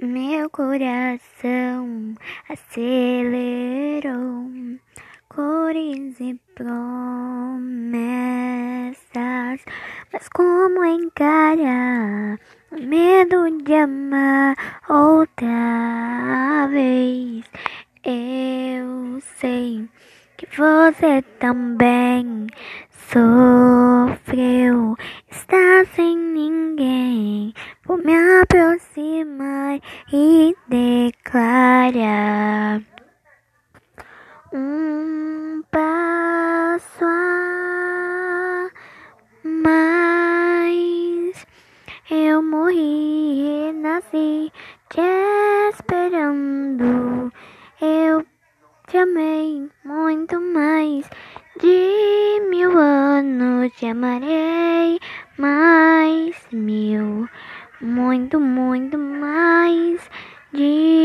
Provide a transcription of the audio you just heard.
Meu coração acelerou, cores e promessas. Mas como encarar o medo de amar outra vez? Eu sei que você também sofreu, está sem ninguém. Aproximar e declarar um passo a mais. Eu morri e nasci te esperando. Eu te amei muito mais. De mil anos te amarei mais mil, muito, muito mais. De